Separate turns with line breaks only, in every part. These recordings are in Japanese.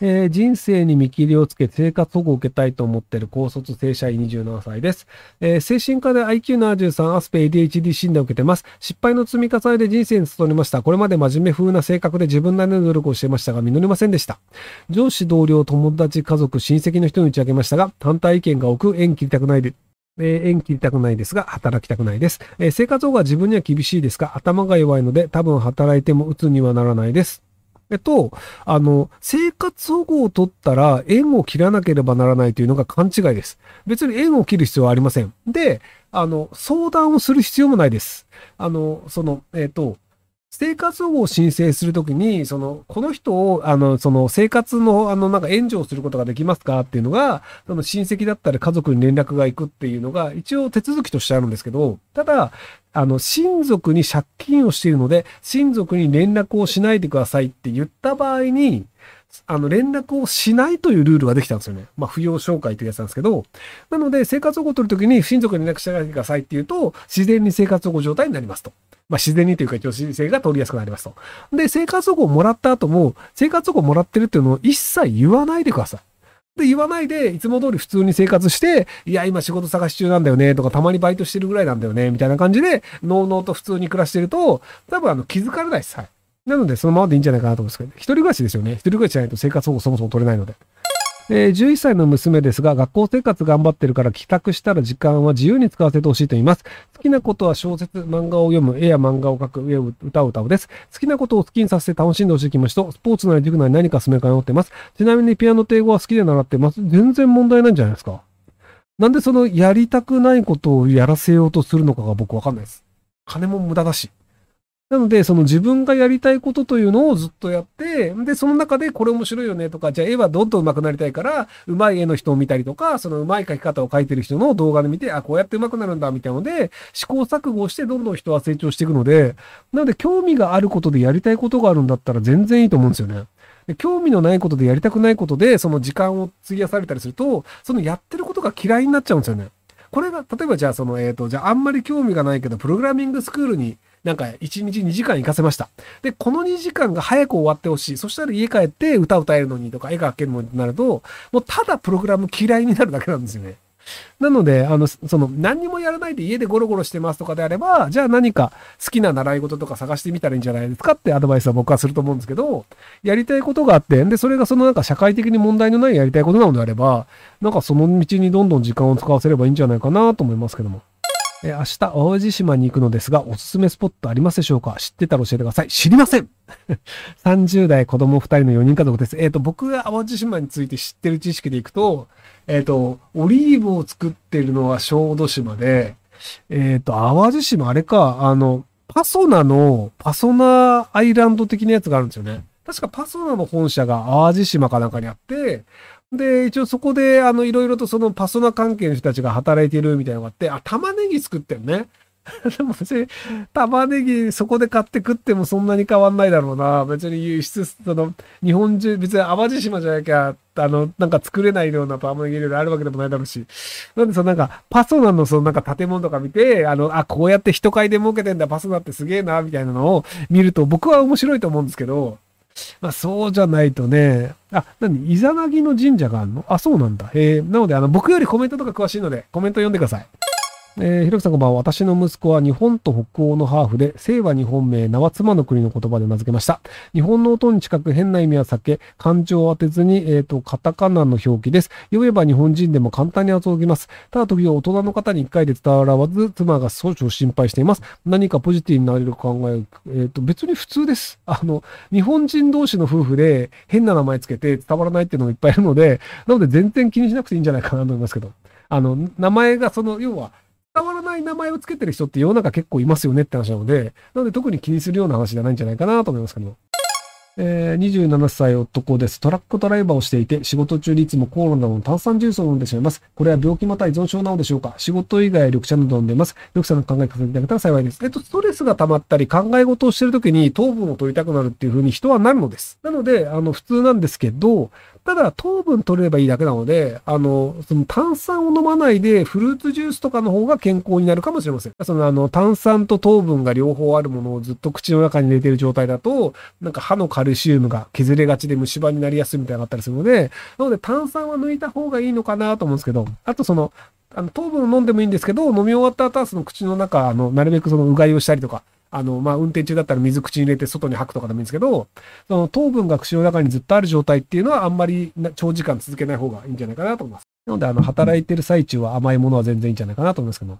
えー、人生に見切りをつけ生活保護を受けたいと思っている高卒正社員27歳です。えー、精神科で IQ73 アスペ ADHD 診断を受けてます。失敗の積み重ねで人生に努めました。これまで真面目風な性格で自分なりの努力をしていましたが、実りませんでした。上司、同僚、友達、家族、親戚の人に打ち明けましたが、反対意見が多く、縁切りたくないで、えー、縁切りたくないですが、働きたくないです。えー、生活保護は自分には厳しいですが、頭が弱いので、多分働いても鬱にはならないです。えっと、あの、生活保護を取ったら縁を切らなければならないというのが勘違いです。別に縁を切る必要はありません。で、あの、相談をする必要もないです。あの、その、えっと、生活保護を申請するときに、その、この人を、あの、その、生活の、あの、なんか援助をすることができますかっていうのが、その親戚だったり家族に連絡が行くっていうのが、一応手続きとしてあるんですけど、ただ、あの、親族に借金をしているので、親族に連絡をしないでくださいって言った場合に、あの、連絡をしないというルールができたんですよね。まあ、扶養紹介というやつなんですけど、なので、生活保護を取るときに親族に連絡しないでくださいって言うと、自然に生活保護状態になりますと。まあ、自然にというか、一応申請が取りやすくなりますと。で、生活保護をもらった後も、生活保護をもらってるっていうのを一切言わないでください。って、言わないで、いつも通り普通に生活して、いや、今仕事探し中なんだよね、とか、たまにバイトしてるぐらいなんだよね、みたいな感じで、のうのうと普通に暮らしてると、多分あの、気づかれないです。はい。なので、そのままでいいんじゃないかなと思うんですけど、一人暮らしですよね。一人暮らしじゃないと生活保護そもそも取れないので。えー、11歳の娘ですが、学校生活頑張ってるから帰宅したら時間は自由に使わせてほしいと言います。好きなことは小説、漫画を読む、絵や漫画を描く、絵を歌う歌うです。好きなことを好きにさせて楽しんでほしい気持ちと、スポーツなり塾なり何か進めか迷ってます。ちなみにピアノと英語は好きで習ってます。全然問題ないんじゃないですか。なんでそのやりたくないことをやらせようとするのかが僕わかんないです。金も無駄だし。なので、その自分がやりたいことというのをずっとやって、で、その中でこれ面白いよねとか、じゃあ絵はどんどん上手くなりたいから、上手い絵の人を見たりとか、その上手い描き方を描いてる人の動画で見て、あ、こうやって上手くなるんだ、みたいなので、試行錯誤してどんどん人は成長していくので、なので興味があることでやりたいことがあるんだったら全然いいと思うんですよね。で興味のないことでやりたくないことで、その時間を費やされたりすると、そのやってることが嫌いになっちゃうんですよね。これが、例えばじゃあその、えっ、ー、と、じゃああんまり興味がないけど、プログラミングスクールになんか1日2時間行かせました。で、この2時間が早く終わってほしい。そしたら家帰って歌歌えるのにとか絵が描けるのになると、もうただプログラム嫌いになるだけなんですよね。なので、あの、その、何にもやらないで家でゴロゴロしてますとかであれば、じゃあ何か好きな習い事とか探してみたらいいんじゃないですかってアドバイスは僕はすると思うんですけど、やりたいことがあって、で、それがそのなんか社会的に問題のないやりたいことなのであれば、なんかその道にどんどん時間を使わせればいいんじゃないかなと思いますけども。え明日、淡路島に行くのですが、おすすめスポットありますでしょうか？知ってたら教えてください。知りません !30 代子供2人の4人家族です。えっ、ー、と、僕が淡路島について知ってる知識でいくと、えっ、ー、と、オリーブを作ってるのは小豆島で、えっ、ー、と、淡路島、あれか、あの、パソナの、パソナアイランド的なやつがあるんですよね。確かパソナの本社が淡路島かなんかにあって、で、一応そこで、あの、いろいろとそのパソナ関係の人たちが働いてるみたいなのがあって、あ、玉ねぎ作ってるね。でも別に、玉ねぎそこで買って食ってもそんなに変わんないだろうな。別に輸出、その、日本中、別に淡路島じゃなきゃ、あの、なんか作れないような玉ねぎ料理あるわけでもないだろうし。なんでそのなんか、パソナのそのなんか建物とか見て、あの、あ、こうやって人買いで儲けてんだ、パソナってすげえな、みたいなのを見ると僕は面白いと思うんですけど、まあ、そうじゃないとね。あ、なにイザナギの神社があるの？あ、そうなんだ。へえ。なので、あの、僕よりコメントとか詳しいので、コメント読んでください。えー、ひろきさんこんばんは。私の息子は日本と北欧のハーフで、姓は日本名、名は妻の国の言葉で名付けました。日本の音に近く変な意味は避け、感情を当てずに、えっ、ー、と、カタカナの表記です。読めば日本人でも簡単に遊びます。ただ時々大人の方に一回で伝わらず、妻が少々心配しています。何かポジティブになれる考え、えっ、ー、と、別に普通です。あの、日本人同士の夫婦で変な名前つけて伝わらないっていうのもいっぱいいるので、なので全然気にしなくていいんじゃないかなと思いますけど。あの、名前がその、要は、伝わらない名前をつけてる人って世の中結構いますよねって話なので、なので特に気にするような話じゃないんじゃないかなと思いますけど。えー、27歳男です。トラックドライバーをしていて、仕事中にいつもコーラなどの炭酸ジュースを飲んでしまいます。これは病気また依存症なのでしょうか？仕事以外緑茶など飲んでます。緑茶の考え方いただけたら幸いです。えっと、ストレスが溜まったり考え事をしてるときに糖分を取りたくなるっていう風に人はなるのです。なので、あの、普通なんですけど、ただ糖分取れればいいだけなので、あの、その炭酸を飲まないでフルーツジュースとかの方が健康になるかもしれません。そのあの炭酸と糖分が両方あるものをずっと口の中に入れてる状態だと、なんか歯の加カルシウムが削れがちで虫歯になりやすいみたいなのがあったりするので、なので炭酸は抜いた方がいいのかなと思うんですけど、あとその、あの糖分を飲んでもいいんですけど、飲み終わった後はその口の中、あの、なるべくそのうがいをしたりとか、あの、まあ、運転中だったら水口に入れて外に吐くとかでもいいんですけど、その糖分が口の中にずっとある状態っていうのはあんまり長時間続けない方がいいんじゃないかなと思います。なので、あの、働いてる最中は甘いものは全然いいんじゃないかなと思いますけど。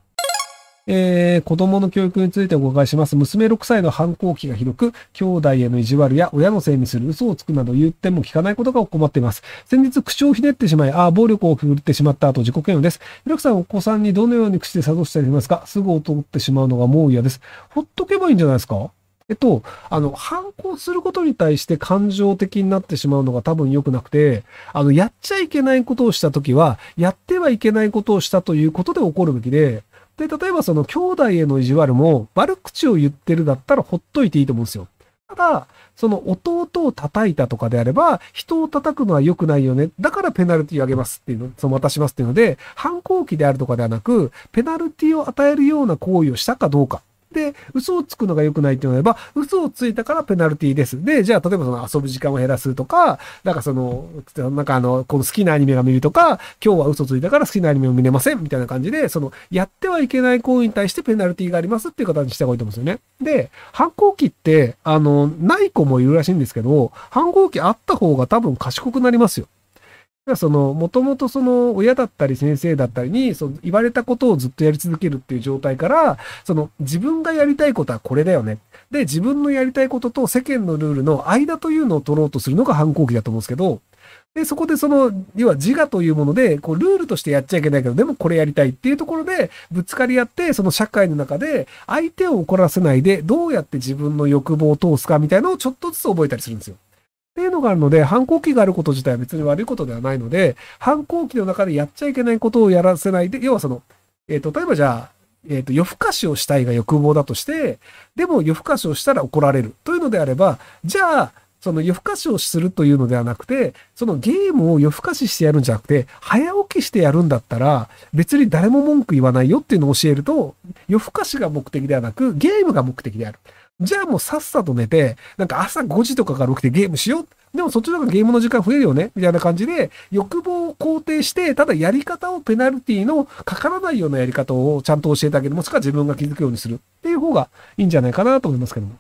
えー、子供の教育についてお伺いします。娘6歳の反抗期がひどく、兄弟への意地悪や親のせいにする嘘をつくなど言っても聞かないことが困っています。先日口をひねってしまい、ああ、暴力を振るってしまった後自己嫌悪です。ひろくさん、お子さんにどのように口で諭したりしますか？すぐ劣ってしまうのがもう嫌です。ほっとけばいいんじゃないですか？えっと、あの、反抗することに対して感情的になってしまうのが多分良くなくて、あの、やっちゃいけないことをしたときは、やってはいけないことをしたということで起こるべきで、で、例えばその兄弟への意地悪も悪口を言ってるだったらほっといていいと思うんですよ。ただ、その弟を叩いたとかであれば、人を叩くのは良くないよね。だからペナルティをあげますっていうの、その渡しますっていうので、反抗期であるとかではなく、ペナルティを与えるような行為をしたかどうか。で、嘘をつくのが良くないっていうのであれば、嘘をついたからペナルティです。で、じゃあ、例えばその遊ぶ時間を減らすとか、なんかその、なんかあの、この好きなアニメが見るとか、今日は嘘ついたから好きなアニメを見れませんみたいな感じで、その、やってはいけない行為に対してペナルティがありますっていう形にした方がいいと思うんですよね。で、反抗期って、あの、ない子もいるらしいんですけど、反抗期あった方が多分賢くなりますよ。その、もともとその親だったり先生だったりに、その言われたことをずっとやり続けるっていう状態から、その自分がやりたいことはこれだよね。で、自分のやりたいことと世間のルールの間というのを取ろうとするのが反抗期だと思うんですけど、で、そこでその、要は自我というもので、こう、ルールとしてやっちゃいけないけど、でもこれやりたいっていうところで、ぶつかり合って、その社会の中で、相手を怒らせないで、どうやって自分の欲望を通すかみたいなのをちょっとずつ覚えたりするんですよ。っていうのがあるので、反抗期があること自体は別に悪いことではないので、反抗期の中でやっちゃいけないことをやらせないで、要はその、えっ、ー、と、例えばじゃあ、えっ、ー、と、夜更かしをしたいが欲望だとして、でも夜更かしをしたら怒られるというのであれば、じゃあ、その夜更かしをするというのではなくて、そのゲームを夜更かししてやるんじゃなくて、早起きしてやるんだったら、別に誰も文句言わないよっていうのを教えると、夜更かしが目的ではなく、ゲームが目的である。じゃあもうさっさと寝て、なんか朝5時とかから起きてゲームしよう。でもそっちの方がゲームの時間増えるよねみたいな感じで、欲望を肯定して、ただやり方をペナルティのかからないようなやり方をちゃんと教えてあげる。もしくは自分が気づくようにするっていう方がいいんじゃないかなと思いますけども。